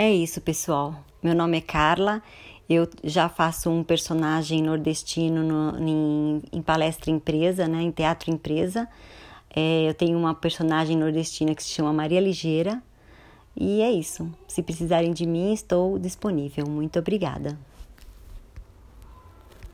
É isso, pessoal. Meu nome é Carla. Eu já faço um personagem nordestino no, em, em, palestra empresa, né, em teatro empresa. É, eu tenho uma personagem nordestina que se chama Maria Ligeira. E é isso. Se precisarem de mim, estou disponível. Muito obrigada.